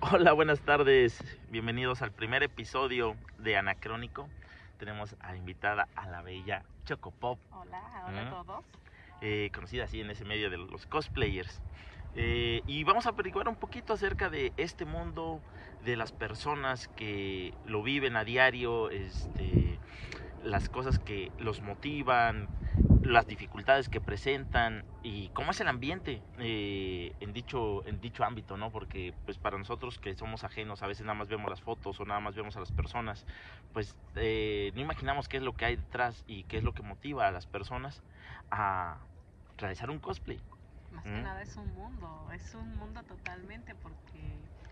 Hola, buenas tardes. Bienvenidos al primer episodio de Anacrónico. Tenemos a invitada a la bella Chocopop, Hola, hola ¿Mm? a todos. eh, conocida así en ese medio de los cosplayers. Eh, y vamos a averiguar un poquito acerca de este mundo, de las personas que lo viven a diario, este, las cosas que los motivan, las dificultades que presentan y cómo es el ambiente eh, en, dicho, en dicho ámbito, ¿no? Porque pues para nosotros que somos ajenos, a veces nada más vemos las fotos o nada más vemos a las personas, pues eh, no imaginamos qué es lo que hay detrás y qué es lo que motiva a las personas a realizar un cosplay. Más que ¿Mm? nada es un mundo, es un mundo totalmente porque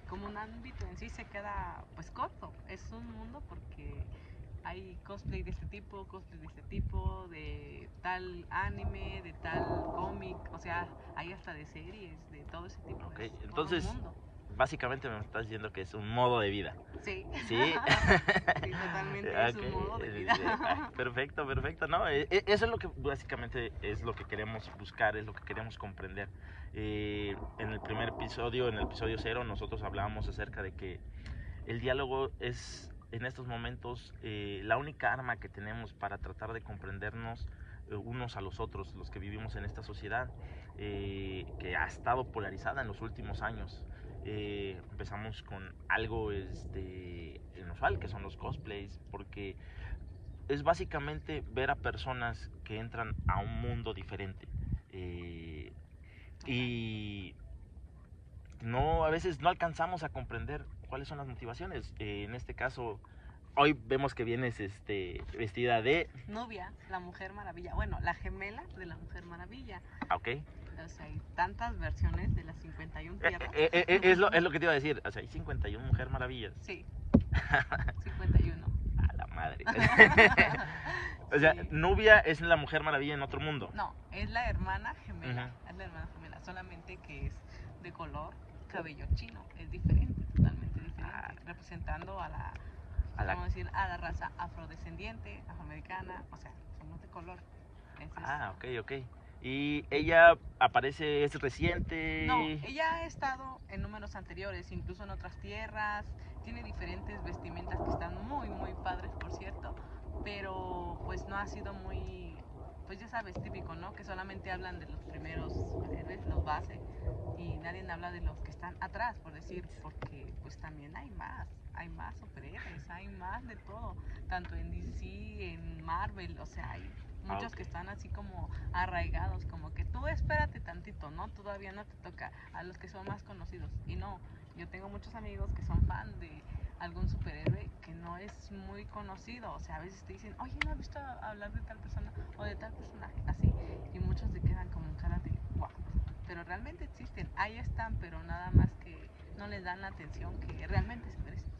como un ámbito en sí se queda pues corto. Es un mundo porque hay cosplay de este tipo, cosplay de este tipo, de tal anime, de tal cómic, o sea, hay hasta de series, de todo ese tipo. Ok, es todo entonces- mundo. Básicamente me estás diciendo que es un modo de vida. Sí. Sí. Sí, totalmente es un modo de vida. ah, Perfecto, perfecto. No, eh, eh, eso es lo que básicamente es lo que queremos buscar, es lo que queremos comprender. Eh, en el primer episodio, en el episodio cero, nosotros hablábamos acerca de que el diálogo es en estos momentos eh, la única arma que tenemos para tratar de comprendernos eh, unos a los otros, los que vivimos en esta sociedad eh, que ha estado polarizada en los últimos años. Empezamos con algo este, inusual, que son los cosplays, porque es básicamente ver a personas que entran a un mundo diferente. Y no, a veces no alcanzamos a comprender cuáles son las motivaciones. Eh, en este caso, hoy vemos que vienes este, vestida de... Nubia, la Mujer Maravilla. Bueno, la gemela de la Mujer Maravilla. ah, ¿Ok? O sea, hay tantas versiones de las 51 Eh, tierras. eh, eh, eh, es, lo, es lo que te iba a decir. O sea, hay 51 Mujer Maravillas. Sí, 51. A la madre. o sea, Sí. Nubia es la Mujer Maravilla en otro mundo. No, es la hermana gemela. Es la hermana gemela, solamente que es de color cabello chino. Es diferente, totalmente diferente. Ah. Representando a la, A la- vamos a decir, a la raza afrodescendiente, afroamericana. O sea, somos de color. Entonces, Ah, ok, ok. Y ella aparece, es reciente. No, ella ha estado en números anteriores, incluso en otras tierras. Tiene diferentes vestimentas que están muy, muy padres, por cierto. Pero pues no ha sido muy, ya sabes, típico, ¿no? Que solamente hablan de los primeros héroes, los base. Y nadie habla de los que están atrás, por decir, porque pues también hay más. Hay más superhéroes, hay más de todo. Tanto en DC, en Marvel, o sea, hay Ah, muchos ok. que están así como arraigados, como que tú espérate tantito, ¿no? Todavía no te toca a los que son más conocidos. Y no, yo tengo muchos amigos que son fan de algún superhéroe que no es muy conocido. O sea, a veces te dicen, oye, ¿no has visto hablar de tal persona o de tal personaje? Así. Y muchos se quedan como en cara de, wow. Pero realmente existen, ahí están, pero nada más que no les dan la atención que realmente se merecen.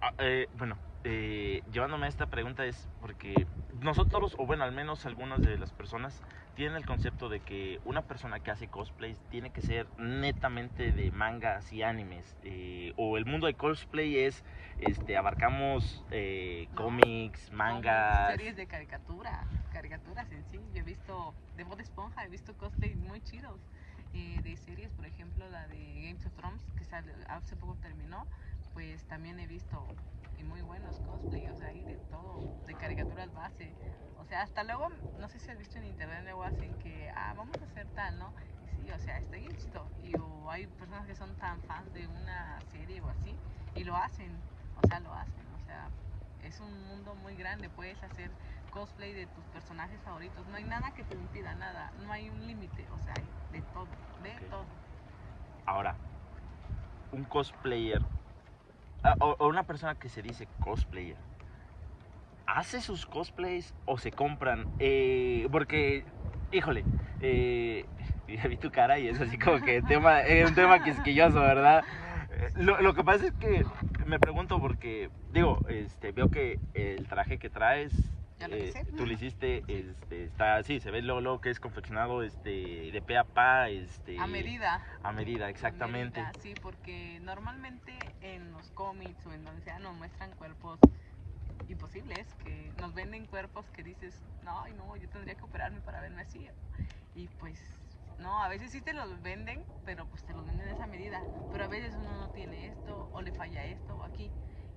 Ah, eh, bueno, eh, llevándome a esta pregunta es porque nosotros, o bueno, al menos algunas de las personas, tienen el concepto de que una persona que hace cosplays tiene que ser netamente de mangas y animes. eh, o el mundo de cosplay es, este, abarcamos eh, No. cómics, mangas. Series de caricatura, caricaturas en sí. Yo he visto de Bob Esponja, he visto cosplays muy chidos. eh, de series, por ejemplo, la de Games of Thrones, que sale- hace poco terminó, pues también he visto y muy buenos cosplays, o sea, hay de todo, de caricaturas base. O sea, hasta luego, no sé si has visto en internet, luego hacen que, ah, vamos a hacer tal, ¿no? Y sí, o sea, está chido. Y o hay personas que son tan fans de una serie o así, y lo hacen, o sea, lo hacen, o sea, es un mundo muy grande, puedes hacer cosplay de tus personajes favoritos, no hay nada que te impida, nada, no hay un límite, o sea, hay de todo, de Ok. todo. Ahora, un cosplayer o, o una persona que se dice cosplayer, ¿hace sus cosplays o se compran? Eh, porque, híjole, eh, vi tu cara y es así como que tema, es un tema quisquilloso, ¿verdad? Eh, Lo, lo que pasa es que me pregunto porque, digo, este, veo que el traje que traes, Ya lo eh, hice. tú lo hiciste, este, está, sí, se ve luego, luego que es confeccionado este, de pe a pa, este, A medida. a medida, exactamente. A medida, sí, porque normalmente en los cómics o en donde sea nos muestran cuerpos imposibles, que nos venden cuerpos que dices, no, no, yo tendría que operarme para verme así. Y pues No, a veces sí te los venden, pero pues te los venden de esa medida. Pero a veces uno no tiene esto, o le falla esto, o aquí.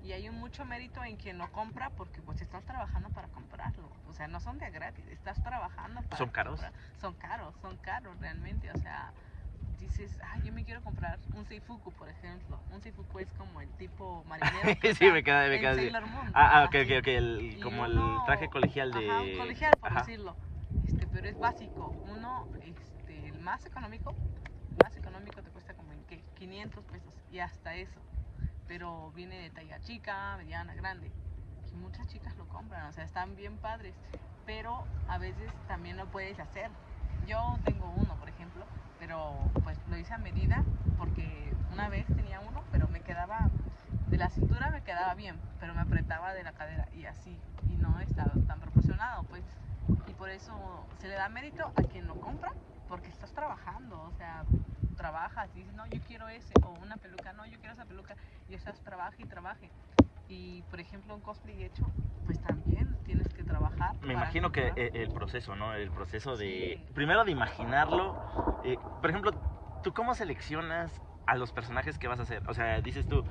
Y hay un mucho mérito en quien lo compra porque pues estás trabajando para comprarlo. O sea, no son de gratis, estás trabajando para ¿Son caros? comprar. Son caros, son caros realmente. O sea, dices, ay, yo me quiero comprar un Seifuku, por ejemplo. Un Seifuku es como el tipo marinero. que Sí, me queda- me en queda así. Moon, Ah, ah, ok, ok, ok. el- como uno- el traje colegial de. Ajá, un colegial, por Ajá. decirlo. Este, pero es básico. Uno, este, el más económico, más económico te cuesta como en qué, 500 pesos y hasta eso. Pero viene de talla chica, mediana, grande. Y muchas chicas lo compran, o sea, están bien padres. Pero a veces también lo puedes hacer. Yo tengo uno, por ejemplo, pero pues lo hice a medida porque una vez tenía uno, pero me quedaba de la cintura me quedaba bien, pero me apretaba de la cadera y así, y no estaba tan proporcionado, pues. Y por eso se le da mérito a quien lo compra, porque estás trabajando, o sea, trabajas y dices, no, yo quiero ese, o una peluca, no, yo quiero esa peluca, y estás trabaje y trabaje. Y por ejemplo, un cosplay hecho, pues también tienes que trabajar. Me imagino que eh, el proceso, ¿no? El proceso de. Sí. Primero de imaginarlo. eh, por ejemplo, ¿tú cómo seleccionas a los personajes que vas a hacer? O sea, dices tú.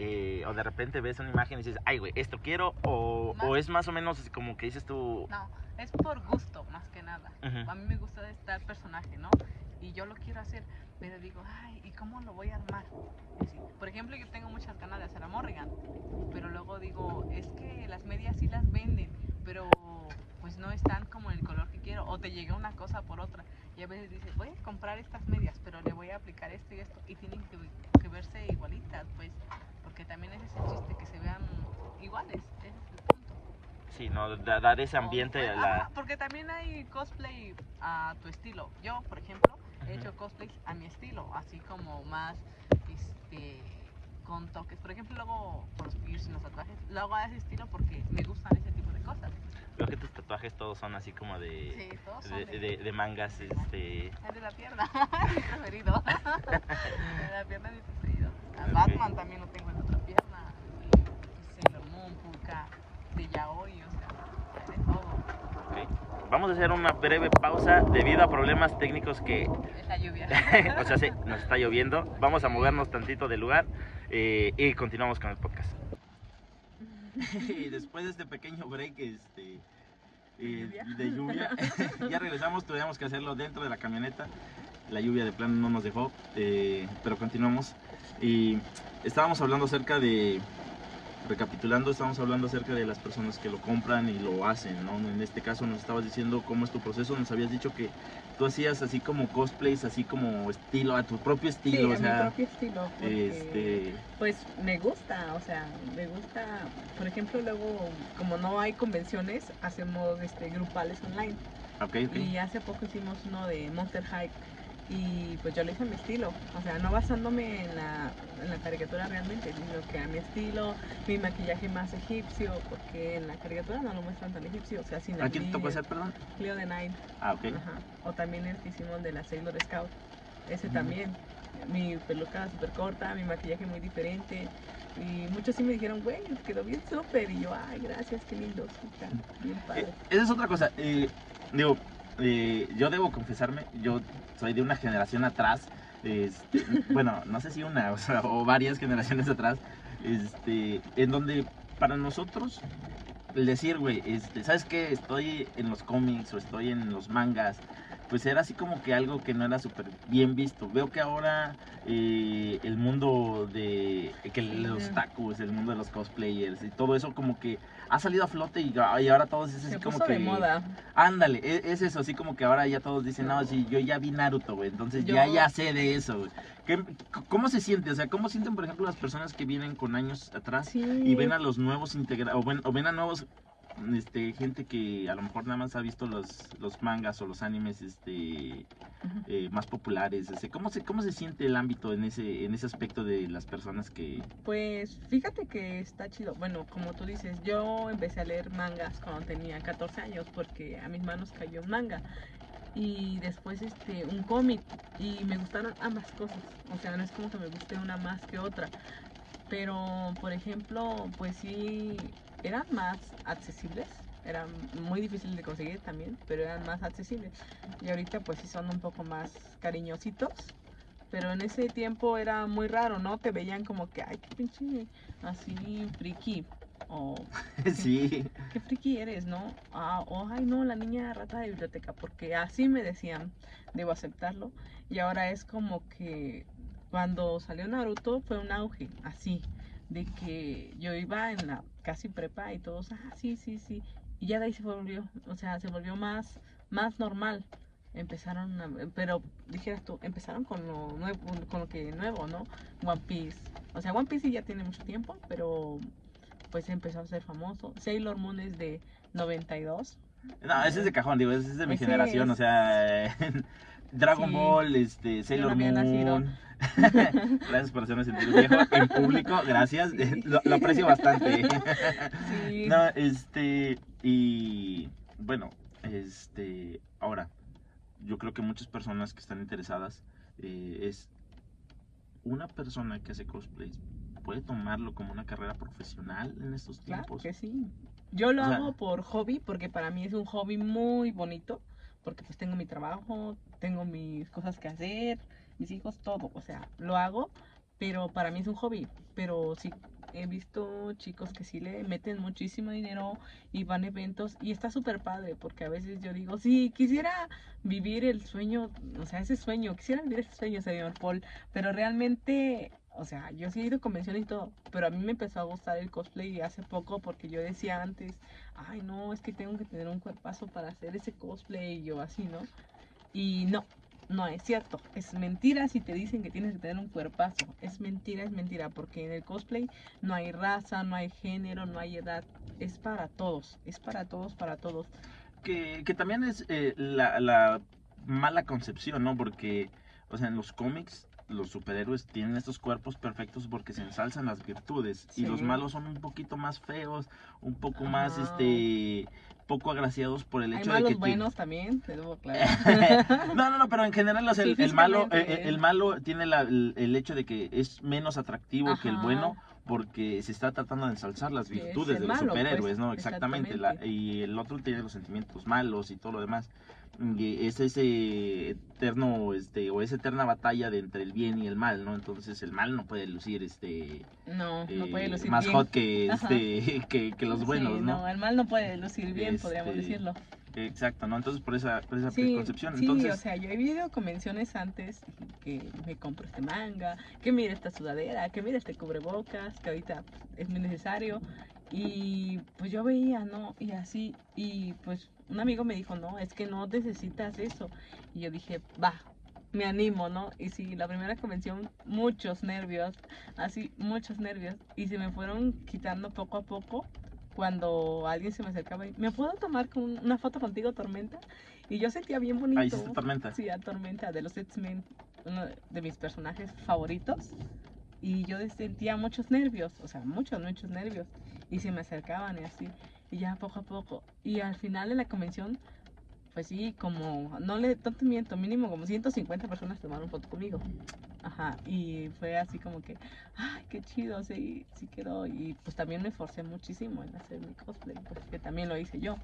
eh, o de repente ves una imagen y dices, ay, güey, esto quiero. O, o es más o menos como que dices tú. No, es por gusto, más que nada. Ujú. A mí me gusta estar personaje, ¿no? Y yo lo quiero hacer, pero digo, ay, ¿y cómo lo voy a armar? Así. Por ejemplo, yo tengo muchas ganas de hacer a Morrigan, pero luego digo, es que las medias sí las venden, pero pues no están como el color que quiero, o te llega una cosa por otra. Y a veces dices, voy a comprar estas medias, pero le voy a aplicar esto y esto, y tienen que, que verse igualitas, pues, porque también ese es el chiste, que se vean iguales, ese es el punto. Sí, ¿no? Da- dar ese ambiente Pues, a la. ajá, porque también hay cosplay a tu estilo. Yo, por ejemplo, he hecho cosplays a mi estilo, así como más este con toques. Por ejemplo, luego con los piercing, los tatuajes, lo hago a ese estilo porque me gustan ese tipo de cosas. Veo que tus tatuajes todos son así como de. Sí, todos son de, de, de- de mangas, este. el de la pierna, mi preferido. El de la pierna es mi preferido. A. Batman también lo tengo en otra pierna. Y Sailor Moon, Puka, de Yaoi, o sea, de todo. ok. Vamos a hacer una breve pausa debido a problemas técnicos que Es la lluvia. o sea, sí, nos está lloviendo. Vamos a movernos tantito del lugar eh, y continuamos con el podcast. Y después de este pequeño break este, eh, lluvia? de lluvia, ya regresamos, tuvimos que hacerlo dentro de la camioneta. La lluvia de plano no nos dejó, eh, pero continuamos. Y estábamos hablando acerca de, recapitulando, estábamos hablando acerca de las personas que lo compran y lo hacen, ¿no? En este caso nos estabas diciendo cómo es tu proceso, nos habías dicho que tú hacías así como cosplays, así como estilo, a tu propio Sí, estilo, a o sea, mi propio estilo. porque, este, Pues me gusta, o sea, me gusta, por ejemplo, luego, como no hay convenciones, hacemos este grupales online. ok, ok. Y hace poco hicimos uno de Monster High y pues yo lo hice a mi estilo, o sea, no basándome en la, en la caricatura realmente, sino que a mi estilo, mi maquillaje más egipcio, porque en la caricatura no lo muestran tan egipcio, o sea, sin ¿A quién te tocó hacer, perdón? Cleo de Night, Ah, ok. Ajá. O también el que hicimos de la Sailor Scout. Ese Ujú. también. Mi peluca súper corta, mi maquillaje muy diferente. Y muchos sí me dijeron, güey, quedó bien súper. Y yo, ay, gracias, qué lindo. está bien Eh, padre. esa es otra cosa. eh, digo, eh, yo debo confesarme, yo soy de una generación atrás. este, bueno, no sé si una o, sea, o varias generaciones atrás. Este, en donde para nosotros el decir, güey, este, ¿sabes qué? Estoy en los cómics o estoy en los mangas. Pues era así como que algo que no era súper bien visto. Veo que ahora eh, el mundo de que los tacos, el mundo de los cosplayers y todo eso como que ha salido a flote y, y ahora todos es así como que de moda. Ándale, e- es, eso, así como que ahora ya todos dicen, no, sí, yo ya vi Naruto, güey, entonces Yo- ya ya sé de eso, güey. ¿Qué- c- ¿Cómo se siente? O sea, ¿cómo sienten, por ejemplo, las personas que vienen con años atrás Sí. y ven a los nuevos integrados, o ven a nuevos, este, gente que a lo mejor nada más ha visto los, los mangas o los animes, este, eh, más populares, este, ¿cómo se, cómo se siente el ámbito en ese, en ese aspecto de las personas que... Pues fíjate que está chido. Bueno, como tú dices, yo empecé a leer mangas cuando tenía 14 años porque a mis manos cayó un manga. Y después este un cómic y me gustaron ambas cosas. O sea, no es como que me guste una más que otra. Pero, por ejemplo, pues sí eran más accesibles eran muy difíciles de conseguir también, pero eran más accesibles. Y ahorita pues sí son un poco más cariñositos, pero en ese tiempo era muy raro, ¿no? Te veían como que, ay, qué pinche, así, friki, o sí. qué friki eres, ¿no? Ah, o ay no, la niña rata de biblioteca, porque así me decían, debo aceptarlo. Y ahora es como que cuando salió Naruto fue un auge, así, de que yo iba en la casi prepa y todos, ah, sí, sí, sí. Y ya de ahí se volvió, o sea, se volvió más, más normal. Empezaron, a- pero dijeras tú, empezaron con lo nuevo, con lo que nuevo, ¿no? One Piece. O sea, One Piece sí ya tiene mucho tiempo, pero pues empezó a ser famoso. Sailor Moon es de 92. No, ese es de cajón, digo, ese es de mi Ese generación, es- o sea, Dragon Sí. Ball, este, Sailor nacido. Moon. gracias por hacerme sentir viejo en público, gracias, Sí. lo, lo aprecio bastante. Sí. No, este, y bueno, este, ahora, yo creo que muchas personas que están interesadas eh, es una persona que hace cosplays puede tomarlo como una carrera profesional en estos Claro tiempos. que sí. Yo lo O sea- hago por hobby, porque para mí es un hobby muy bonito, porque pues tengo mi trabajo, tengo mis cosas que hacer, mis hijos, todo, o sea, lo hago, pero para mí es un hobby, pero sí he visto chicos que sí le meten muchísimo dinero y van a eventos y está súper padre, porque a veces yo digo, sí, quisiera vivir el sueño, o sea, ese sueño, quisiera vivir ese sueño, señor Paul, pero realmente, o sea, yo he ido a convenciones y todo, pero a mí me empezó a gustar el cosplay hace poco porque yo decía antes, ay no, es que tengo que tener un cuerpazo para hacer ese cosplay y yo así, ¿no? Y no, no es cierto, es mentira si te dicen que tienes que tener un cuerpazo, es mentira, es mentira, porque en el cosplay no hay raza, no hay género, no hay edad, es para todos, es para todos, para todos. que, que también es eh, la, la mala concepción, ¿no? Porque, o sea, en los cómics los superhéroes tienen estos cuerpos perfectos porque se ensalzan las virtudes y los malos son un poquito más feos, un poco más, este, poco agraciados por el Hay hecho de malos que... tiene- buenos también, te debo aclarar. no, no, no, pero en general, o sea, Sí, el, el malo, eh, el malo tiene la- el, el hecho de que es menos atractivo que el bueno porque se está tratando de ensalzar las Que es virtudes de los malo, pues, superhéroes, ¿no? Exactamente. la- exactamente. y el otro tiene los sentimientos malos y todo lo demás. Es ese eterno, este, o esa eterna batalla de entre el bien y el mal, ¿no? Entonces el mal no puede lucir, este, No, no eh, puede lucir más bien. hot que, este, que, que los buenos, Sí, ¿no? el mal no puede lucir bien, podríamos Este, decirlo. Exacto, ¿no? Entonces por esa, por esa Sí, preconcepción. sí, Entonces, o sea, yo he vivido convenciones antes que me compro este manga, que mira esta sudadera, que mira este cubrebocas, que ahorita pues, es muy necesario. Y pues yo veía, ¿no? Y así, y pues un amigo me dijo, no, es que no necesitas eso. Y yo dije, va, me animo, ¿no? Y sí, la primera convención, muchos nervios, así, muchos nervios. Y se me fueron quitando poco a poco cuando alguien se me acercaba y, ¿me puedo tomar con una foto contigo, Tormenta? Y yo sentía bien bonito. ahí está tormenta. Sí, a Tormenta, de los X-Men, uno de mis personajes favoritos. Y yo sentía muchos nervios, o sea, muchos, muchos nervios. Y se me acercaban y así. Y ya poco a poco. Y al final de la convención, pues sí, como, no le, no te miento, mínimo como 150 personas tomaron foto conmigo. Ajá, y fue así como que, ay, qué chido, sí, sí quedó. Y pues también me esforcé muchísimo en hacer mi cosplay, pues que también lo hice yo.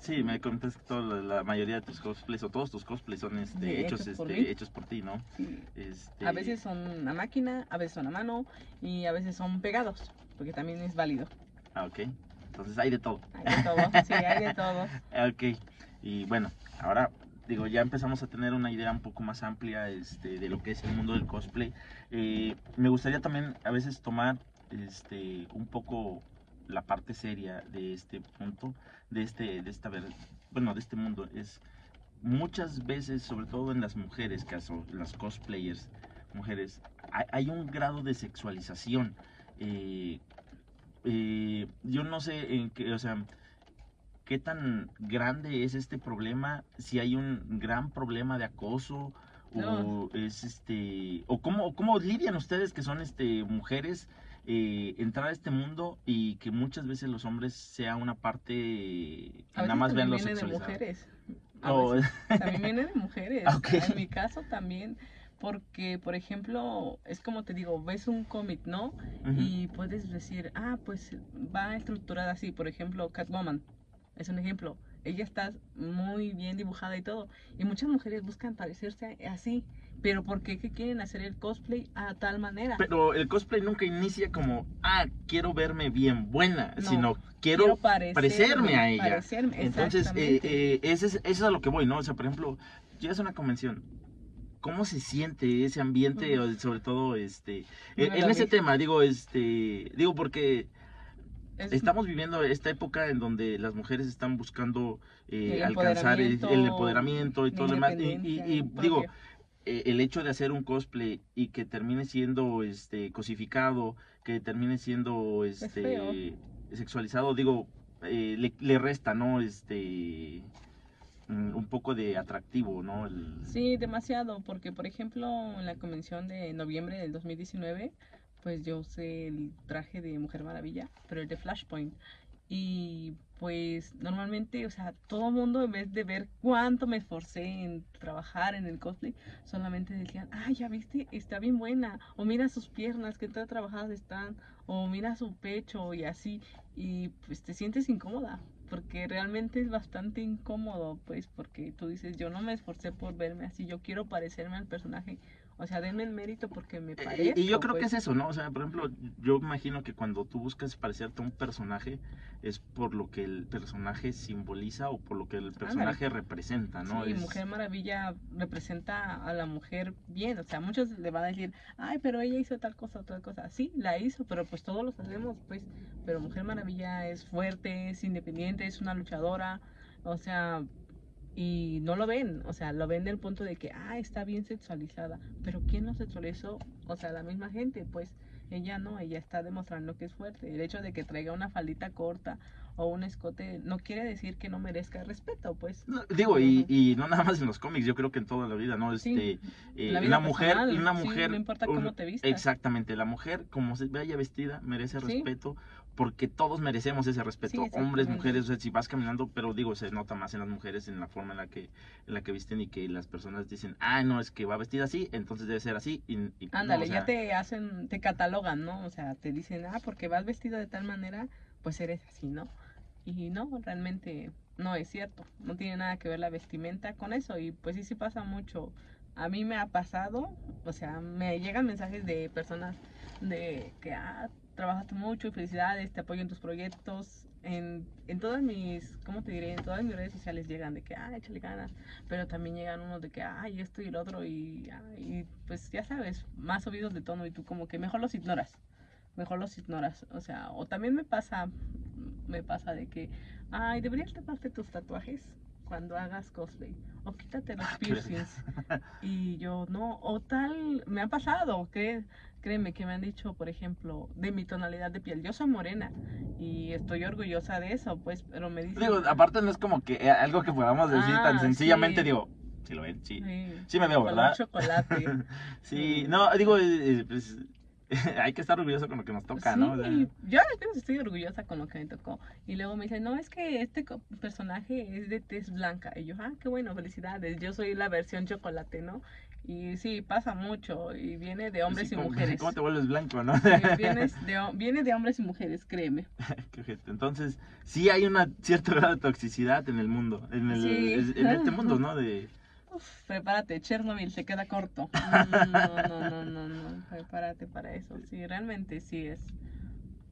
Sí, me contaste que toda la, la mayoría de tus cosplays o todos tus cosplays son este, Sí, hechos, hechos por este, hechos por ti, ¿no? Sí. Este, A veces son a máquina, a veces son a mano y a veces son pegados, porque también es válido. Ah, ok. Entonces hay de todo. Hay de todo, sí, hay de todo. Ok. Y bueno, ahora digo, ya empezamos a tener una idea un poco más amplia este, de lo que es el mundo del cosplay. Eh, me gustaría también a veces tomar este, un poco la parte seria de este punto, de este, de esta bueno, de este mundo. Es muchas veces, sobre todo en las mujeres, caso, las cosplayers, mujeres, hay, hay un grado de sexualización. Eh, eh, yo no sé en qué, o sea, qué tan grande es este problema, si hay un gran problema de acoso o es este o cómo cómo lidian ustedes que son este mujeres eh, entrar a este mundo y que muchas veces los hombres sea una parte que nada más vean también lo viene de sexualizado. mujeres. A también viene de mujeres. Ah, ok. En mi caso también, porque, por ejemplo, es como te digo, ves un cómic, ¿no? Ujú. Y puedes decir, ah, pues va estructurada así, por ejemplo, Catwoman. Es un ejemplo. Ella está muy bien dibujada y todo. Y muchas mujeres buscan parecerse así. Pero ¿por qué que quieren hacer el cosplay a tal manera? Pero el cosplay nunca inicia como, ah, quiero verme bien buena, No, sino quiero, parecerme, parecerme a ella. parecerme, Entonces, eh, eh, eso, es, eso es a lo que voy, ¿no? O sea, por ejemplo, llegas a una convención, ¿cómo se siente ese ambiente, sobre todo, este, en, en ese tema, digo, este, digo porque estamos viviendo esta época en donde las mujeres están buscando eh, El alcanzar el, el empoderamiento, y todo lo demás, y, y- digo, eh, el hecho de hacer un cosplay y que termine siendo este cosificado, que termine siendo este sexualizado, digo, eh, le, le resta, ¿no? Este mm, un poco de atractivo, ¿no? El- Sí, demasiado, porque por ejemplo en la convención de noviembre del 2019, pues yo usé el traje de Mujer Maravilla, pero el de Flashpoint. Y pues normalmente, o sea, todo mundo en vez de ver cuánto me esforcé en trabajar en el cosplay, solamente decían, ah, ya viste, está bien buena, o mira sus piernas, qué tan trabajadas están, o mira su pecho y así, y pues te sientes incómoda, porque realmente es bastante incómodo, pues, porque tú dices, yo no me esforcé por verme así, yo quiero parecerme al personaje, o sea, denme el mérito porque me Eh, parezco. y yo creo que pues. es eso, ¿no? O sea, por ejemplo, yo imagino que cuando tú buscas parecerte a un personaje es por lo que el personaje simboliza o por lo que el personaje representa, ¿no? Sí, Es- Mujer Maravilla representa a la mujer bien, o sea, muchos le van a decir, ay, pero ella hizo tal cosa, tal cosa. Sí, la hizo, pero pues todos lo sabemos, pues. Pero Mujer Maravilla es fuerte, es independiente, es una luchadora, o sea, y no lo ven, o sea, lo ven del punto de que, ah, está bien sexualizada, pero ¿quién lo sexualizó? O sea, la misma gente, pues. Ella no, ella está demostrando que es fuerte. El hecho de que traiga una faldita corta o un escote no quiere decir que no merezca respeto, pues. No, Digo, y, y no nada más en los cómics, yo creo que en toda la vida, ¿no? Sí, Este, eh, la vida una mujer, personal, una sí, mujer, no importa un- cómo te vistas. exactamente, la mujer como se vaya vestida merece Sí. respeto porque todos merecemos ese respeto, Sí, hombres, mujeres, o sea, si vas caminando, pero digo, se nota más en las mujeres en la forma en la que en la que visten y que las personas dicen, ah, no, es que va vestida así, entonces debe ser así. Y, y no, Ándale, o sea, ya te hacen, te catalogan, ¿no? O sea, te dicen, ah, porque vas vestido de tal manera, pues eres así, ¿no? Y no, realmente no es cierto. No tiene nada que ver la vestimenta con eso. Y pues sí, sí pasa mucho. A mí me ha pasado, o sea, me llegan mensajes de personas de que, ah, trabajaste mucho y felicidades, te apoyo en tus proyectos. En, en todas mis, ¿cómo te diré? En todas mis redes sociales llegan de que, ah, échale ganas. Pero también llegan unos de que, ay, esto y el otro. Y, ay, y, pues ya sabes, más subidos de tono y tú como que mejor los ignoras. Mejor los ignoras. O sea, o también me pasa, me pasa de que, ay, deberías taparte tus tatuajes cuando hagas cosplay. O quítate los Ah, qué piercings. Y yo, no, o tal, me ha pasado, que créeme que me han dicho, por ejemplo, de mi tonalidad de piel. Yo soy morena y estoy orgullosa de eso, pues, pero me dicen... Digo, aparte no es como que eh, algo que podamos decir tan Ah, sencillamente, sí. digo, si lo ven, sí, Sí, sí me veo, color ¿verdad? chocolate. sí, no, digo, eh, eh, pues hay que estar orgulloso con lo que nos toca, sí, ¿no? O sea, yo al menos estoy orgullosa con lo que me tocó. Y luego me dicen, no, es que este personaje es de tez blanca. Y yo, ah, qué bueno, felicidades. Yo soy la versión chocolate, ¿no? Y sí, pasa mucho. Y viene de hombres y mujeres. ¿Cómo te vuelves blanco, no? Sí, vienes de, ho- viene de hombres y mujeres, créeme. Entonces, sí hay una cierta grado de toxicidad en el mundo, en, el, Sí. en este mundo, ¿no? De, Uf, prepárate, Chernobyl se queda corto. No, no, no, no, no, prepárate para eso. Sí, realmente sí es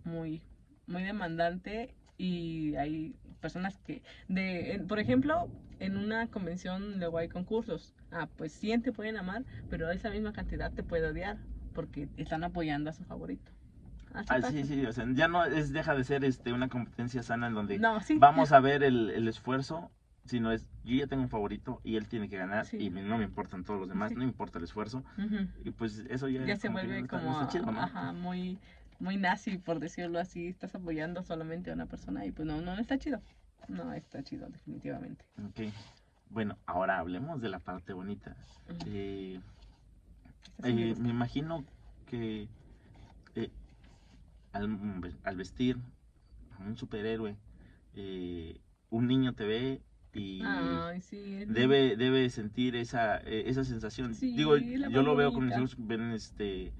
muy, muy demandante y hay personas que, de, en- por ejemplo, en una convención luego hay concursos. Ah, pues 100 te pueden amar, pero esa misma cantidad te puede odiar porque están apoyando a su favorito. Ah, sí, sí, o sea, ya no es, deja de ser este, una competencia sana en donde No, sí. vamos a ver el, el esfuerzo, sino es, yo ya tengo un favorito y él tiene que ganar Sí. y me- no me importan todos los demás, Sí. no me importa el esfuerzo, y pues eso ya, ya se como vuelve no está- no como está chido, ¿no? ajá, muy muy nazi por decirlo así estás apoyando solamente a una persona y pues no no está chido no está chido definitivamente Ok. Bueno, ahora hablemos de la parte bonita. Eh, sí Eh, me imagino que eh, al, al vestir a un superhéroe, eh, un niño te ve y Ay, sí es debe, debe sentir esa, esa sensación. Sí, Digo, yo lo veo con mis hijos, ven este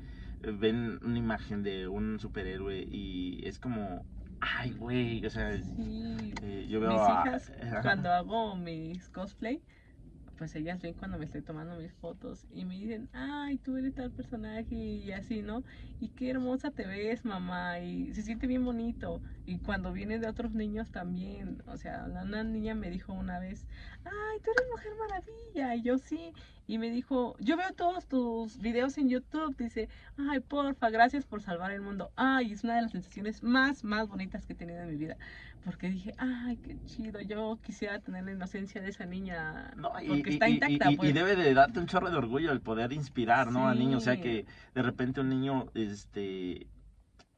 ven una imagen de un superhéroe y es como ay, güey, o sea, Sí. eh, yo veo Mis a- hijas, ajá. cuando hago mis cosplay, pues ellas ven cuando me estoy tomando mis fotos y me dicen, ay, tú eres tal personaje y así, ¿no? Y qué hermosa te ves, mamá, y se siente bien bonito. Y cuando viene de otros niños también, o sea, una niña me dijo una vez, ay, tú eres Mujer Maravilla, y yo sí. Y me dijo, yo veo todos tus videos en YouTube, dice, ay, porfa, gracias por salvar el mundo. Ay, es una de las sensaciones más, más bonitas que he tenido en mi vida. Porque dije, ay, qué chido, yo quisiera tener la inocencia de esa niña. No, y, porque está y- intacta, y- y pues. debe de darte un chorro de orgullo el poder inspirar, ¿no? A niños, o sea Sí. que de repente un niño, este,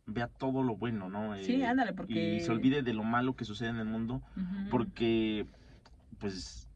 vea todo lo bueno, ¿no? Sí, Eh, ándale, porque- Y se olvide de lo malo que sucede en el mundo, porque, pues...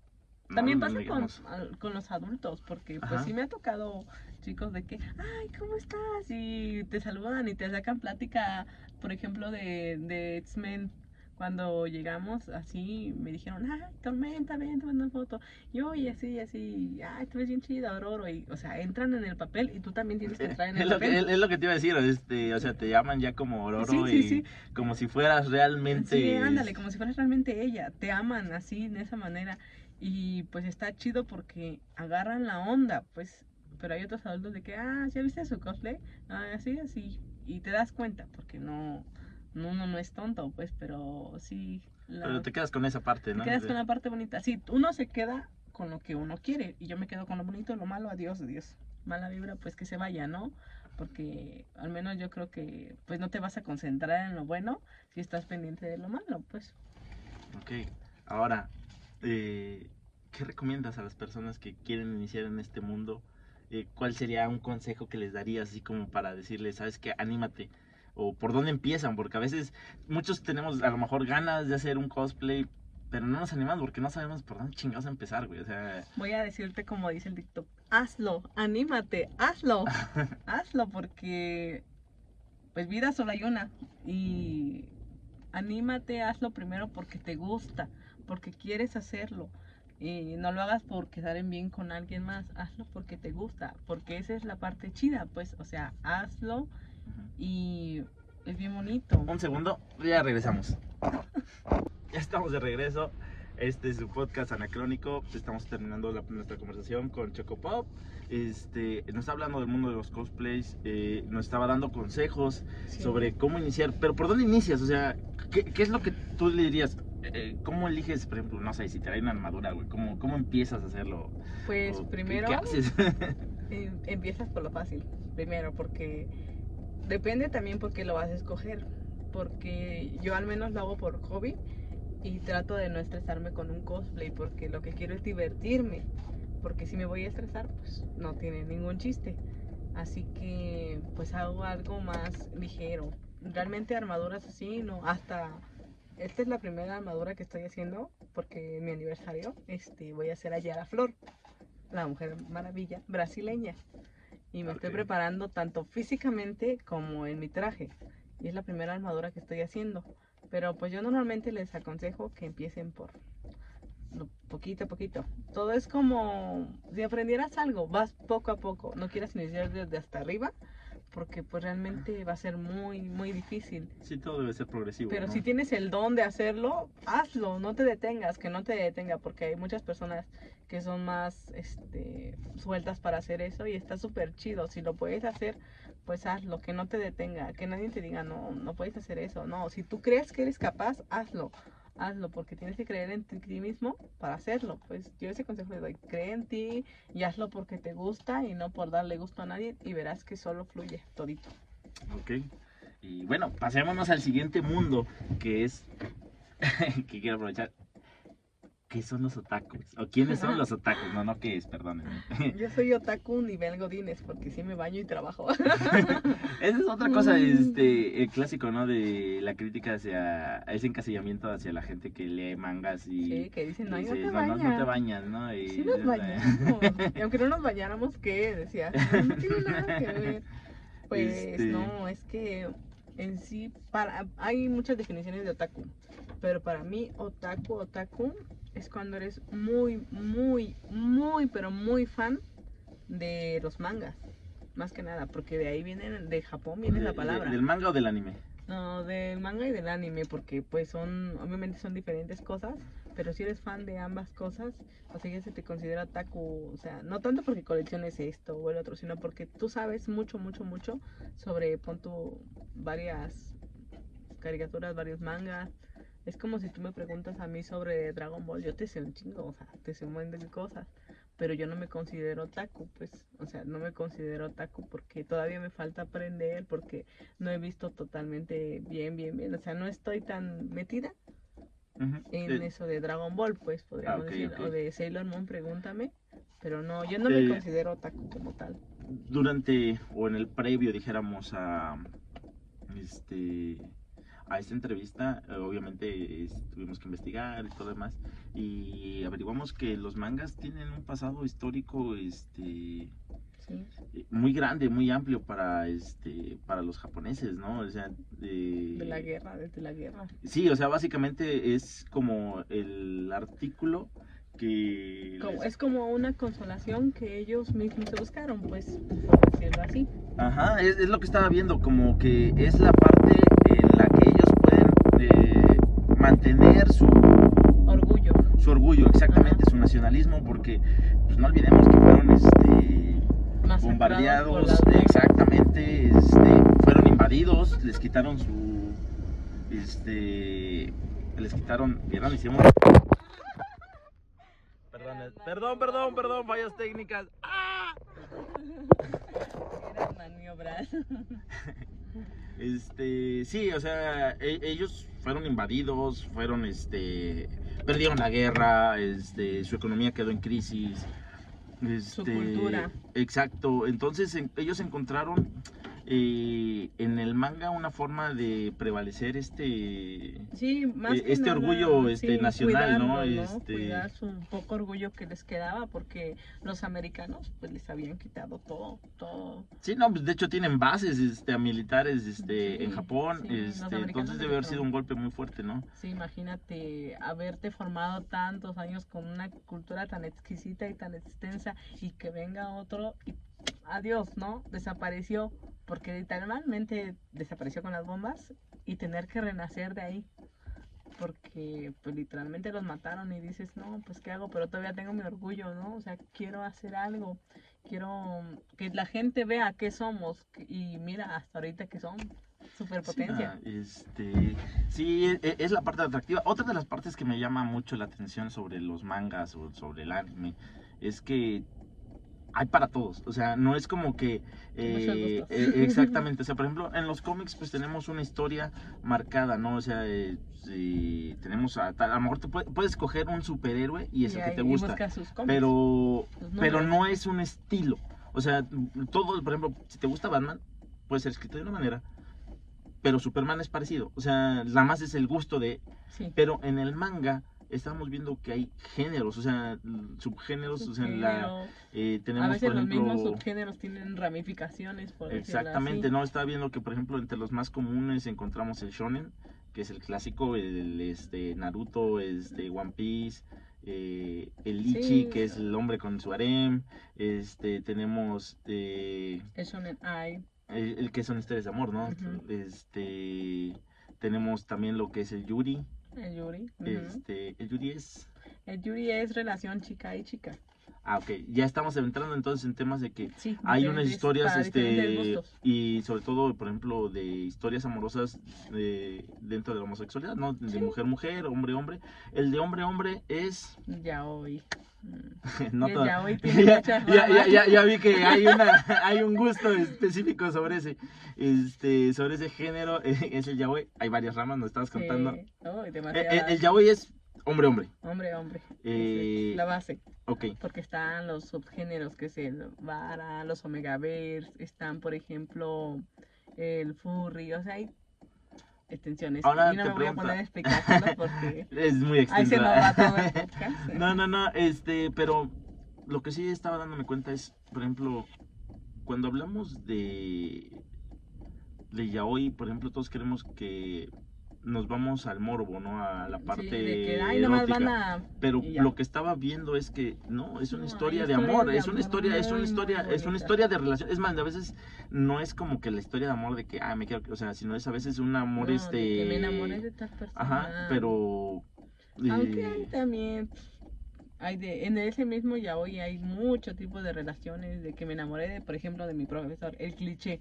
También no pasa con, digamos- al- con los adultos, porque pues Ajá. sí me ha tocado chicos de que, ay, ¿cómo estás? Y te saludan y te sacan plática, por ejemplo, de, de X-Men. Cuando llegamos así, me dijeron, ay, Tormenta, ven, toma una foto. Y yo, y así, y así, ay, tú ves bien chida, Aurora. Y, o sea, entran en el papel y tú también tienes que entrar en Es el lo, que, papel. es- lo que te iba a decir, este, o sea, te llaman ya como Ororo Sí, sí, y sí. como si fueras realmente... Sí, ándale, como si fueras realmente ella. Te aman así, de esa manera. Y pues está chido porque agarran la onda, pues. Pero hay otros adultos de que, ah, ¿ya viste su cosplay? Ah, así, así. Y te das cuenta, porque no, uno no es tonto, pues, pero sí. la- Pero te quedas con esa parte, te ¿no? quedas De- con la parte bonita. Sí, uno se queda con lo que uno quiere. Y yo me quedo con lo bonito, lo malo, adiós, adiós. Mala vibra, pues que se vaya, ¿no? Porque al menos yo creo que pues no te vas a concentrar en lo bueno si estás pendiente de lo malo, pues. Ok, ahora, eh, ¿qué recomiendas a las personas que quieren iniciar en este mundo? Eh, ¿Cuál sería un consejo que les darías así como para decirles, sabes qué, anímate? O por dónde empiezan, porque a veces muchos tenemos a lo mejor ganas de hacer un cosplay, pero no nos animamos porque no sabemos por dónde chingados empezar, güey. O sea, Voy a decirte como dice el TikTok, hazlo, anímate, hazlo, hazlo porque pues vida solo hay una y anímate, hazlo primero porque te gusta, porque quieres hacerlo y no lo hagas por quedar en bien con alguien más, hazlo porque te gusta, porque esa es la parte chida, pues, o sea, hazlo y es bien bonito. un segundo, ya regresamos. Ya estamos de regreso. Este es su podcast anacrónico. Estamos terminando la- nuestra conversación con Choco Pop. Este, nos está hablando del mundo de los cosplays. eh, nos estaba dando consejos Sí. sobre cómo iniciar. Pero ¿por dónde inicias? O sea, ¿qué, qué es lo que tú le dirías? Eh, ¿Cómo eliges, por ejemplo, no sé, si te trae una armadura, güey? ¿Cómo, ¿Cómo empiezas a hacerlo? Pues O qué- primero ¿Qué, haces? em- empiezas por lo fácil, primero, porque depende también por qué lo vas a escoger. Porque yo al menos lo hago por hobby y trato de no estresarme con un cosplay, porque lo que quiero es divertirme. Porque si me voy a estresar, pues no tiene ningún chiste. Así que pues hago algo más ligero. Realmente armaduras así, no, hasta... Esta es la primera armadura que estoy haciendo porque mi aniversario este, voy a hacer a Yara Flor, la mujer maravilla brasileña. Y me estoy preparando tanto físicamente como en mi traje. Y es la primera armadura que estoy haciendo. Pero pues yo normalmente les aconsejo que empiecen por poquito a poquito. Todo es como si aprendieras algo, vas poco a poco. No quieras iniciar desde hasta arriba porque pues realmente va a ser muy, muy difícil. sí, todo debe ser progresivo. Pero ¿no? si tienes el don de hacerlo, hazlo, no te detengas, que no te detenga, porque hay muchas personas que son más este, sueltas para hacer eso y está súper chido. Si lo puedes hacer, pues hazlo, que no te detenga, que nadie te diga, no, no puedes hacer eso. No, si tú crees que eres capaz, hazlo, hazlo, porque tienes que creer en ti mismo para hacerlo. Pues yo ese consejo le doy, cree en ti y hazlo porque te gusta y no por darle gusto a nadie y verás que solo fluye todito. Ok. Y bueno, pasémonos al siguiente mundo, que es. que quiero aprovechar. ¿Qué son los otakus? ¿O quiénes son los otakus? No, no, ¿qué es? Perdónenme. Yo soy otaku nivel godines porque sí me baño y trabajo. Esa es otra cosa, Mm. este, el clásico, ¿no? De la crítica hacia ese encasillamiento hacia la gente que lee mangas y. Sí, que dicen, no, y no te dices, bañas. no, no te bañas, ¿no? Y, Sí nos bañamos. y aunque no nos bañáramos, ¿qué? Decía, no tiene nada que ver. Pues Este- no, es que en sí, para, hay muchas definiciones de otaku. Pero para mí, otaku, otaku, es cuando eres muy, muy, muy, pero muy fan de los mangas. Más que nada, porque de ahí viene, de Japón viene De- la de- palabra. ¿Del manga o del anime? No, del manga y del anime, porque pues son, obviamente son diferentes cosas, pero si eres fan de ambas cosas, o sea, ya se te considera taku, o sea, no tanto porque colecciones esto o el otro, sino porque tú sabes mucho, mucho, mucho sobre, pon tu, varias caricaturas, varios mangas. Es como si tú me preguntas a mí sobre Dragon Ball, yo te sé un chingo, o sea, te sé un montón de cosas, pero yo no me considero otaku, pues, o sea, no me considero otaku porque todavía me falta aprender, porque no he visto totalmente bien, bien, bien, o sea, no estoy tan metida en Eh, eso de Dragon Ball, pues, podríamos Ah, decir, o de Sailor Moon, pregúntame, pero no, yo no me Eh, considero otaku como tal. durante o en el previo dijéramos a este a esta entrevista eh, obviamente es- tuvimos que investigar y todo lo demás y averiguamos que los mangas tienen un pasado histórico este Sí, eh, muy grande muy amplio para este para los japoneses no o sea eh, de la guerra, desde la guerra. sí o sea básicamente es como el artículo que Como- es como una consolación que ellos mismos se buscaron, pues, por decirlo así. Ajá, es, es lo que estaba viendo, como que es la parte mantener su Orgullo. su orgullo, exactamente, Ajá. su nacionalismo, porque pues no olvidemos que fueron este bombardeados, exactamente, este, fueron invadidos, les quitaron su este les quitaron, vieron, hicimos Perdón, perdón, perdón, perdón, fallas técnicas. ¡Ah! Maniobras. Este, sí, o sea, e- ellos fueron invadidos, fueron, este, perdieron la guerra, este, su economía quedó en crisis. Este, cultura. Exacto, entonces en- ellos encontraron eh, en el manga una forma de prevalecer este... Sí, más Eh, este nada, orgullo, este, sí, nacional, ¿no? Este- Cuidar su poco orgullo que les quedaba porque los americanos pues les habían quitado todo, todo. Sí, no, pues de hecho tienen bases este, militares este, Sí, en Japón, sí, este, entonces de debe haber sido un golpe muy fuerte, ¿no? Sí, imagínate haberte formado tantos años con una cultura tan exquisita y tan extensa y que venga otro y adiós, ¿no? Desapareció porque literalmente desapareció con las bombas y tener que renacer de ahí. Porque pues literalmente los mataron y dices, no, pues qué hago, pero todavía tengo mi orgullo, ¿no? O sea, quiero hacer algo, quiero que la gente vea qué somos y mira hasta ahorita que son superpotencia. Sí, ah, este, sí, e- es la parte atractiva. Otra de las partes que me llama mucho la atención sobre los mangas o sobre el anime es que hay para todos. O sea, no es como que... eh, eh, exactamente. O sea, por ejemplo, en los cómics pues tenemos una historia marcada, ¿no? O sea, eh, si tenemos a, tal- a lo mejor te puede- puedes escoger un superhéroe y es el que te gusta. sus pero pero no es un estilo. O sea, todo, por ejemplo, si te gusta Batman, puede ser escrito de una manera, pero Superman es parecido. O sea, nada más es el gusto de... Sí. Pero en el manga estamos viendo que hay géneros, o sea, subgéneros, o sea, en la, eh, tenemos, a veces por los mismos ejemplo... subgéneros tienen ramificaciones, por Exactamente, así. ¿no? Estaba viendo que, por ejemplo, entre los más comunes encontramos el shonen, que es el clásico, el este Naruto, este One Piece, eh, el Ichi, Sí. que es el hombre con su harem, este tenemos eh, El Shonen Ai. el, el que son historias de amor, ¿no? Este tenemos también lo que es el Yuri, El Yuri. este el Yuri es El Yuri es relación chica y chica. Ah, ok. Ya estamos entrando entonces en temas de que Sí. hay unas historias, este, y sobre todo, por ejemplo, de historias amorosas de, dentro de la homosexualidad, ¿no? De Sí. mujer-mujer, hombre-hombre. El de hombre-hombre es... Ya hoy. No El toda- yaoi tiene ya, ya, ya, ya- ya vi que hay, una, hay un gusto específico sobre ese, este, sobre ese género, es el yaoi. Hay varias ramas, nos estabas contando. Sí. Uy, Eh, eh, el yaoi es hombre-hombre. Hombre, hombre. Eh, Es la base. Ok. Porque están los subgéneros que es el vara, los omega bears, están por ejemplo el furry, o sea, hay extensiones. Ahora y no te me voy a poner a porque Es muy ahí se extenso. nos va todo el podcast. No, no, no, este, pero lo que sí estaba dándome cuenta es, por ejemplo, cuando hablamos de de yaoi, por ejemplo, todos queremos que nos vamos al morbo, ¿no? A la parte Sí, de que, ay, nomás erótica. van a... Pero lo que estaba viendo es que no, es una No, historia de amor, de es una historia, es una historia, es una historia de relación. Es más, a veces no es como que la historia de amor de que, ah, me quiero, o sea, sino es a veces un amor no, de este. que me enamoré de tal persona. Ajá, pero. Aunque eh, hay también... Hay de, en ese mismo ya hoy hay mucho tipo de relaciones de que me enamoré de, por ejemplo, de mi profesor, el cliché.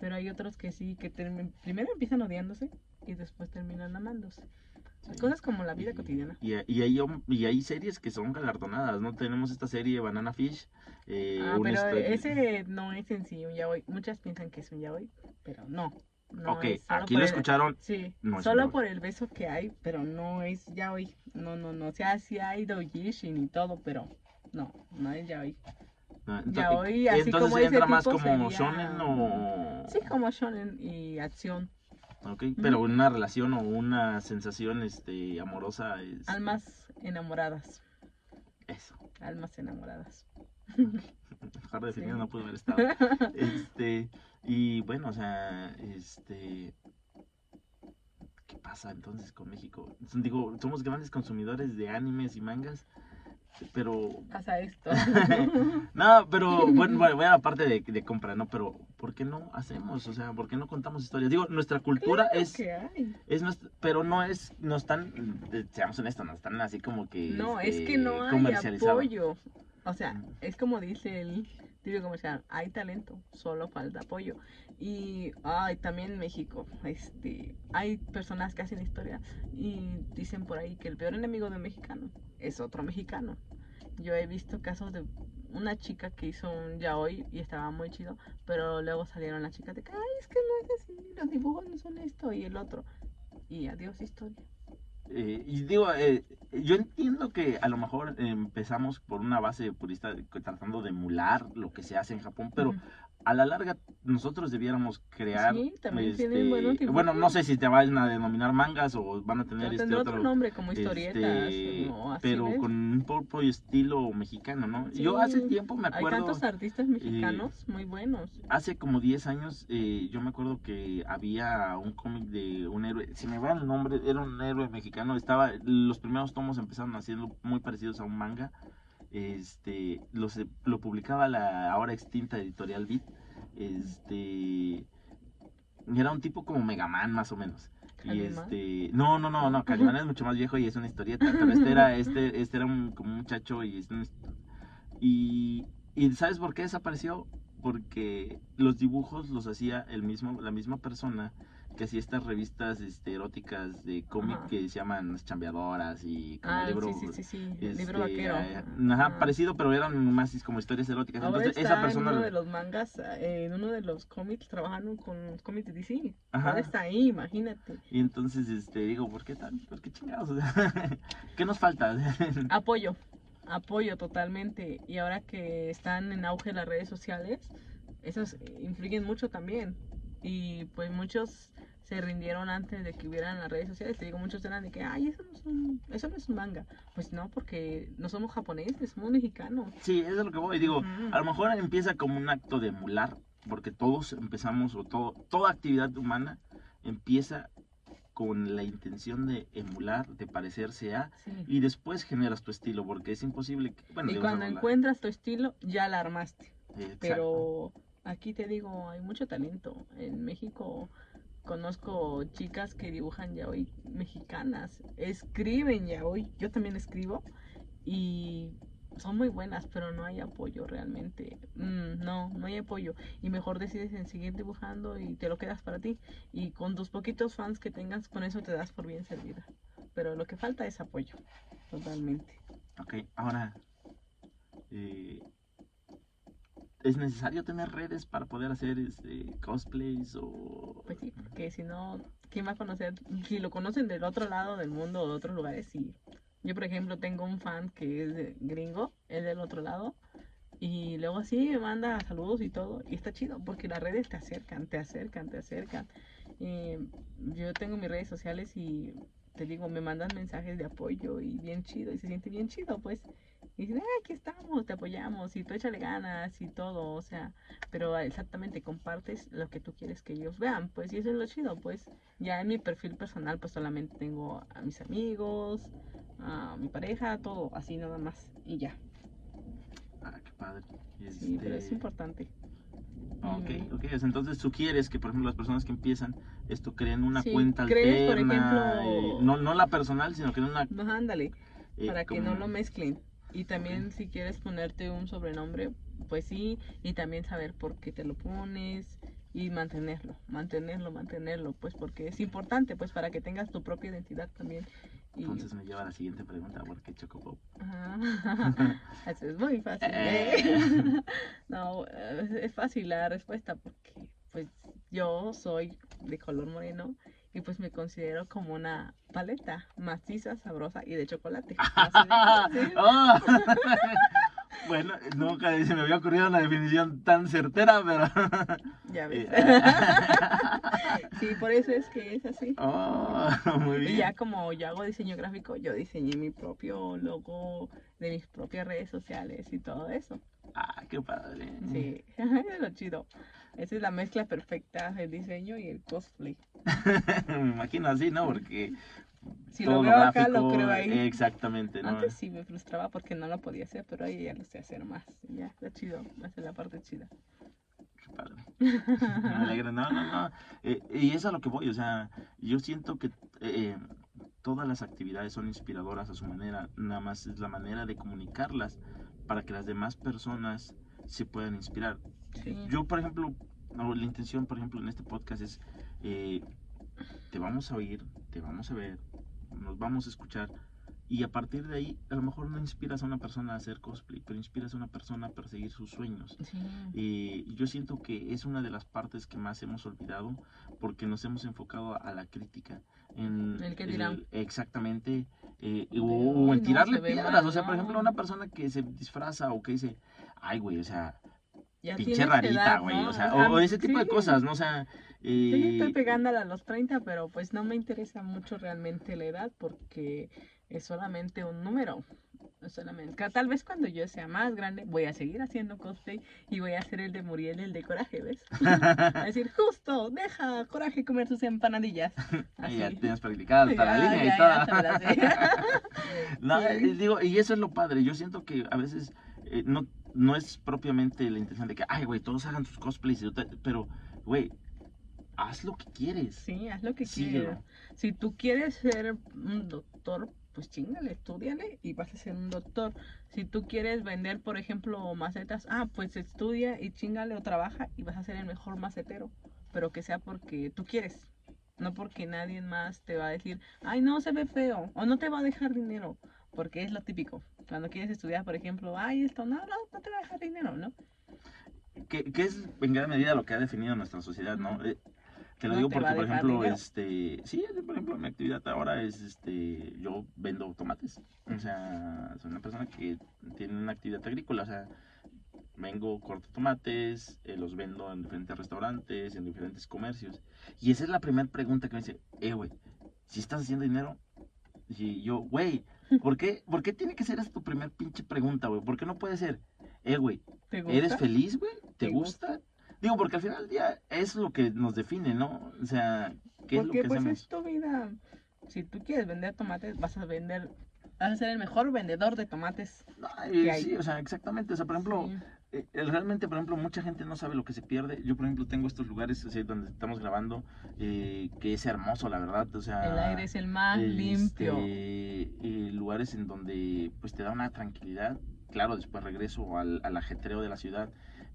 Pero hay otros que sí, que termi- primero empiezan odiándose y después terminan amándose. sí. Cosas como la vida Y- cotidiana. Y, y, hay, y hay series que son galardonadas, ¿no? Tenemos esta serie Banana Fish. Eh, Ah, pero ese no es en sí un yaoi. Muchas piensan que es un yaoi, pero no. no ok, es aquí lo el- escucharon. Sí, no solo por el beso que hay, pero no es yaoi. No, no, no. O sea, sí hay doujishin y todo, pero no, no es yaoi. Ento- yaoi, así entonces como ese entra más tipo como sería- shonen o. Sí, como shonen y acción. Ok, pero una relación o una sensación este, amorosa es. Almas enamoradas. Eso. Almas enamoradas. Mejor definido Sí. no pudo haber estado. Este, y bueno, o sea, este. ¿Qué pasa entonces con México? Digo, somos grandes consumidores de animes y mangas, pero. Pasa esto. No, pero bueno, bueno, bueno, aparte de, de compra, ¿no? Pero, ¿por qué no hacemos? O sea, ¿por qué no contamos historias? Digo, nuestra cultura Claro es. que hay. Es nuestra- pero no es, no están, seamos honestos, no están así como que No, este, es que no hay apoyo. O sea, es como dice el típico comercial, hay talento, solo falta apoyo. Y ay, también en México, este, hay personas que hacen historia y dicen por ahí que el peor enemigo de un mexicano es otro mexicano. Yo he visto casos de una chica que hizo un yaoi y estaba muy chido, pero luego salieron las chicas de que, ay, es que no es así, los dibujos no son esto y el otro. Y adiós historia. Eh, y digo, eh, yo entiendo que a lo mejor empezamos por una base purista tratando de emular lo que se hace en Japón, pero. A la larga nosotros debiéramos crear. Sí, también este, tienen buenos dibujos. bueno, no sé si te van a denominar mangas o van a tener este otro. otro nombre como historietas este, así, pero con un propio estilo mexicano, ¿no? Yo hace tiempo me Hay acuerdo. tantos artistas mexicanos muy buenos. Hace como 10 años, eh, yo me acuerdo que había un cómic de un héroe, si me va el nombre, era un héroe mexicano, estaba, los primeros tomos empezaron haciendo muy parecidos a un manga, este, los, lo publicaba la ahora extinta editorial Beat, este, era un tipo como Megaman más o menos. Y este, no, no, no, no, Calimán es mucho más viejo y es una historieta, pero este era, este, este era un, como un muchacho y es un- y, y ¿sabes por qué desapareció? Porque los dibujos los hacía el mismo, la misma persona que hacía estas revistas este, eróticas de cómic Ajá. que se llaman Las Chambeadoras y como Ah, libro, sí, sí, sí, sí, este, libro vaquero. eh, ajá, Ajá. parecido, pero eran más como historias eróticas. Ahora Entonces está esa persona en uno de los mangas, eh, en uno de los cómics, trabajando con los cómics de DC. Ajá. Ahora está ahí, imagínate. Y entonces este digo, ¿por qué tal? ¿Por qué chingados? ¿Qué nos falta? Apoyo, apoyo totalmente. Y ahora que están en auge las redes sociales, esas influyen mucho también. Y pues muchos se rindieron antes de que hubieran las redes sociales. Te digo, muchos eran de que, ay, eso no es un, eso no es un manga. Pues no, porque no somos japoneses, somos mexicanos. Sí, eso es lo que voy. Digo, Ujú. a lo mejor empieza como un acto de emular, porque todos empezamos, o todo, toda actividad humana empieza con la intención de emular, de parecerse a, Sí. y después generas tu estilo, porque es imposible que... Bueno, Y cuando encuentras tu estilo, ya la armaste. Exacto. Pero aquí te digo, hay mucho talento. En México conozco chicas que dibujan ya hoy mexicanas, escriben ya hoy. Yo también escribo y son muy buenas, pero no hay apoyo realmente. Mm, no, no hay apoyo. Y mejor decides en seguir dibujando y te lo quedas para ti. Y con tus poquitos fans que tengas, con eso te das por bien servida. Pero lo que falta es apoyo, totalmente. Ok, ahora... eh, ¿Es necesario tener redes para poder hacer este, cosplays o...? Pues sí, porque si no, ¿quién va a conocer? Si lo conocen del otro lado del mundo o de otros lugares, sí. Yo, por ejemplo, tengo un fan que es gringo, es del otro lado, y luego sí manda saludos y todo, y está chido, porque las redes te acercan, te acercan, te acercan. Eh, yo tengo mis redes sociales y te digo, me mandan mensajes de apoyo y bien chido, y se siente bien chido, pues. Y dicen, "Ah, aquí estamos, te apoyamos y tú échale ganas y todo, o sea, pero exactamente compartes lo que tú quieres que ellos vean, pues, y eso es lo chido, pues, ya en mi perfil personal, pues solamente tengo a mis amigos, a mi pareja, todo así nada más, y ya. Ah, qué padre. Sí, pero es Este, importante. Ok, Mm. ok. o sea, entonces sugieres que, por ejemplo, las personas que empiezan esto creen una Sí, cuenta crees, por alterna. ejemplo- eh, no, no la personal, sino creen una. No, ándale, eh, para que no lo mezclen. Y también si quieres ponerte un sobrenombre, pues sí, y también saber por qué te lo pones y mantenerlo, mantenerlo, mantenerlo, pues porque es importante, pues para que tengas tu propia identidad también. Y, Entonces me lleva a la siguiente pregunta, ¿por qué Chocopop? Eso es muy fácil. ¿eh? No, es fácil la respuesta porque pues yo soy de color moreno y pues me considero como una paleta maciza, sabrosa y de chocolate. De-. Oh. bueno, nunca se me había ocurrido una definición tan certera, pero. Ya ves. Sí, por eso es que es así. oh, muy Y bien. ya como yo hago diseño gráfico, yo diseñé mi propio logo de mis propias redes sociales y todo eso. Ah, qué padre. Sí, es lo chido. Esa es la mezcla perfecta del diseño y el cosplay. me imagino así, ¿no? Porque. Si todo lo veo acá, lo gráfico, creo ahí. Exactamente, ¿no? Antes sí me frustraba porque no lo podía hacer, pero ahí ya lo sé hacer más. Ya, está chido. Es la parte chida. Qué padre. Me alegra, no, no, no. Eh, y es a lo que voy, o sea, yo siento que eh, todas las actividades son inspiradoras a su manera, nada más es la manera de comunicarlas para que las demás personas se puedan inspirar. Sí. Yo, por ejemplo, la intención, por ejemplo, en este podcast es, eh, te vamos a oír, te vamos a ver, nos vamos a escuchar. Y a partir de ahí, a lo mejor no inspiras a una persona a hacer cosplay, pero inspiras a una persona a perseguir sus sueños. Sí. Y yo siento que es una de las partes que más hemos olvidado porque nos hemos enfocado a la crítica. En El que dirán. exactamente. eh, o, en no, tirarle piedras. mal, o sea, por ejemplo, una persona que se disfraza o que dice, ay, güey, o sea, Ya pinche rarita, güey. ¿no? O sea, o, o ese tipo de sí. cosas, ¿no? O sea, Yo ya estoy pegándola a los 30, pero pues no me interesa mucho realmente la edad porque es solamente un número. Solamente, tal vez cuando yo sea más grande voy a seguir haciendo cosplay y voy a hacer el de Muriel, el de Coraje, ¿ves? a decir, justo, deja Coraje comer sus empanadillas. Ahí ya Así. tienes practicada hasta la Ya, línea ya, y toda. ya, la. No, Sí. digo, y eso es lo padre. Yo siento que a veces eh, no, no es propiamente la intención de que, ay, güey, todos hagan sus cosplays, y pero, güey, haz lo que quieres. Sí, haz lo que quieras. Si tú quieres ser un doctor, pues chingale, estudiale y vas a ser un doctor. Si tú quieres vender, por ejemplo, macetas, ah, pues estudia y chingale o trabaja y vas a ser el mejor macetero. Pero que sea porque tú quieres, no porque nadie más te va a decir, ay, no, se ve feo, o no te va a dejar dinero. Porque es lo típico. Cuando quieres estudiar, por ejemplo, ay, esto, no, no, no te va a dejar dinero, ¿no? Que, que es en gran medida lo que ha definido nuestra sociedad, ¿no? Te lo No digo te porque, por ejemplo, dinero. este, sí, por ejemplo, mi actividad ahora es, este, yo vendo tomates. O sea, soy una persona que tiene una actividad agrícola, o sea, vengo, corto tomates, eh, los vendo en diferentes restaurantes, en diferentes comercios. Y esa es la primera pregunta que me dice, eh, güey, si estás haciendo dinero, y yo, güey, ¿por qué, ¿por qué tiene que ser esa tu primer pinche pregunta, güey? ¿Por qué no puede ser, eh, güey. ¿Eres feliz, güey? ¿Te, ¿Te gusta? Digo, porque al final del día es lo que nos define, ¿no? O sea, ¿qué es lo Porque que pues hacemos? es tu vida. Si tú quieres vender tomates, vas a vender, vas a ser el mejor vendedor de tomates. No, ¿qué y hay? sí, o sea, exactamente. O sea, por ejemplo, Sí. eh, realmente, por ejemplo, mucha gente no sabe lo que se pierde. Yo, por ejemplo, tengo estos lugares donde estamos grabando, eh, que es hermoso, la verdad. O sea, el aire es el más este, limpio. eh, lugares en donde pues te da una tranquilidad. Claro, después regreso al, al ajetreo de la ciudad.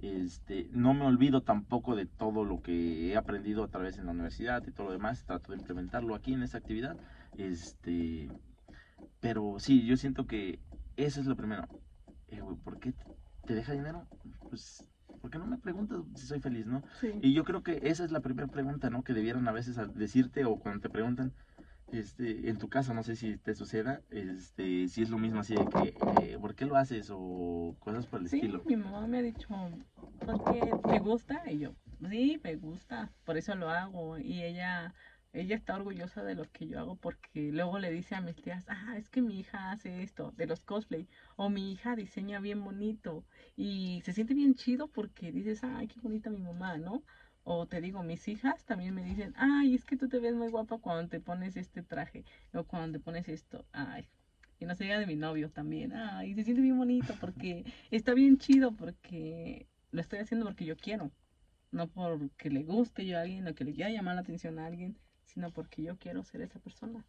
Este, no me olvido tampoco de todo lo que he aprendido a través de la universidad y todo lo demás. Trato de implementarlo aquí en esta actividad. Este, pero sí, yo siento que eso es lo primero. Eh, ¿por qué te deja dinero? Pues, ¿por qué no me preguntas si soy feliz, no? Sí. Y yo creo que esa es la primera pregunta, ¿no? Que debieran a veces decirte o cuando te preguntan, este, en tu caso, no sé si te suceda, este, si es lo mismo así de que, eh, ¿por qué lo haces? O cosas por el Sí, estilo. mi mamá me ha dicho, ¿por qué te gusta? Y yo, sí, me gusta, por eso lo hago. Y ella ella está orgullosa de lo que yo hago porque luego le dice a mis tías, ah, es que mi hija hace esto, de los cosplay, o mi hija diseña bien bonito y se siente bien chido porque dices, ay, qué bonita mi mamá, ¿no? O te digo, mis hijas también me dicen, ay, es que tú te ves muy guapa cuando te pones este traje o cuando te pones esto, ay. Y no se diga de mi novio también, ay, se siente bien bonito porque está bien chido porque lo estoy haciendo porque yo quiero, no porque le guste yo a alguien o que le quiera llamar la atención a alguien sino porque yo quiero ser esa persona.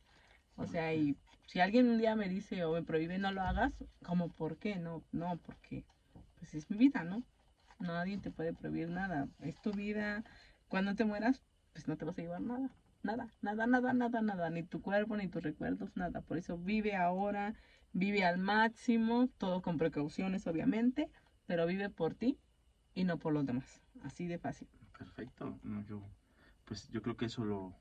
O sea, y si alguien un día me dice o me prohíbe no lo hagas, como por qué? No, no, porque pues es mi vida, ¿no? Nadie te puede prohibir nada. Es tu vida. Cuando te mueras, pues no te vas a llevar nada. Nada, nada, nada, nada, nada. Ni tu cuerpo, ni tus recuerdos, nada. Por eso vive ahora, vive al máximo, todo con precauciones, obviamente, pero vive por ti y no por los demás. Así de fácil. Perfecto pues yo creo que eso lo,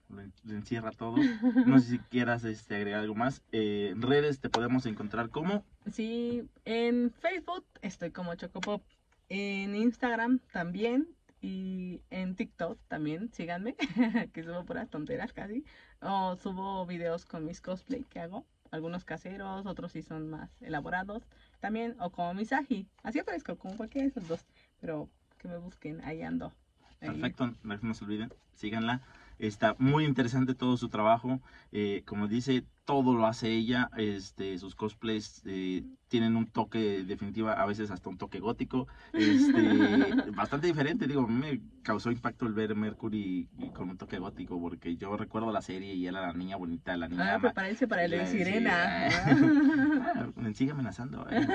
encierra todo. No sé si quieras este, agregar algo más. Eh, en redes te podemos encontrar como. Sí, en Facebook estoy como Chocopop. En Instagram también. Y en TikTok también, síganme, que subo puras tonteras casi. O subo videos con mis cosplay que hago. Algunos caseros, otros sí son más elaborados. También, o como Misagi. Así aparezco, como cualquiera de esos dos. Pero que me busquen, ahí ando. Perfecto, no se olviden, síganla. Está muy interesante todo su trabajo. Eh, como dice, todo lo hace ella. Este, sus cosplays eh, tienen un toque definitiva, a veces hasta un toque gótico. Este, bastante diferente. Digo, me causó impacto el ver Mercury con un toque gótico, porque yo recuerdo la serie y era la niña bonita, la niña. Ah, prepárense para el de Sirena. Ah, me sigue amenazando. ¿eh?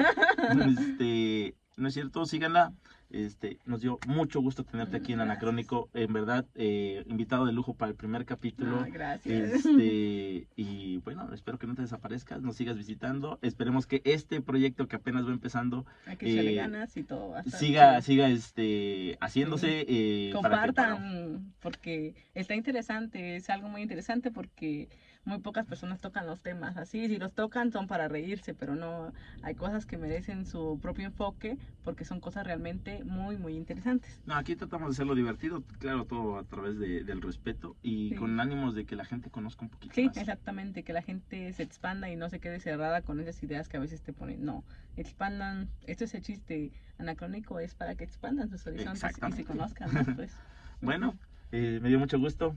Este, no es cierto, síganla. Este, nos dio mucho gusto tenerte aquí en Anacrónico. En verdad, eh, invitado de lujo para el primer capítulo. gracias. Este, y bueno, espero que no te desaparezcas, nos sigas visitando. Esperemos que este proyecto que apenas va empezando. que eh, ganas y todo. siga, siga este, haciéndose. Eh, Compartan, porque está interesante, es algo muy interesante porque muy pocas personas tocan los temas así. Si los tocan son para reírse, pero no hay cosas que merecen su propio enfoque porque son cosas realmente muy, muy interesantes. No, aquí tratamos de hacerlo divertido, claro, todo a través del respeto y con ánimos de que la gente conozca un poquito sí, más. Sí, exactamente, que la gente se expanda y no se quede cerrada con esas ideas que a veces te ponen. No, expandan, esto es el chiste anacrónico, es para que expandan sus horizontes y se conozcan. Pues. bueno, eh, me dio mucho gusto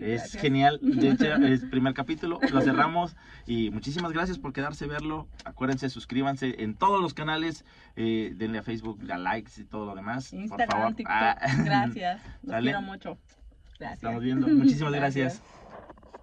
es genial. De hecho, es primer capítulo. Lo cerramos. Y muchísimas gracias por quedarse a verlo. Acuérdense, suscríbanse en todos los canales. Eh, denle a Facebook, a likes y todo lo demás. Instagram, por favor. TikTok. Ah. Gracias. Los quiero mucho. Gracias. Estamos viendo. Muchísimas gracias.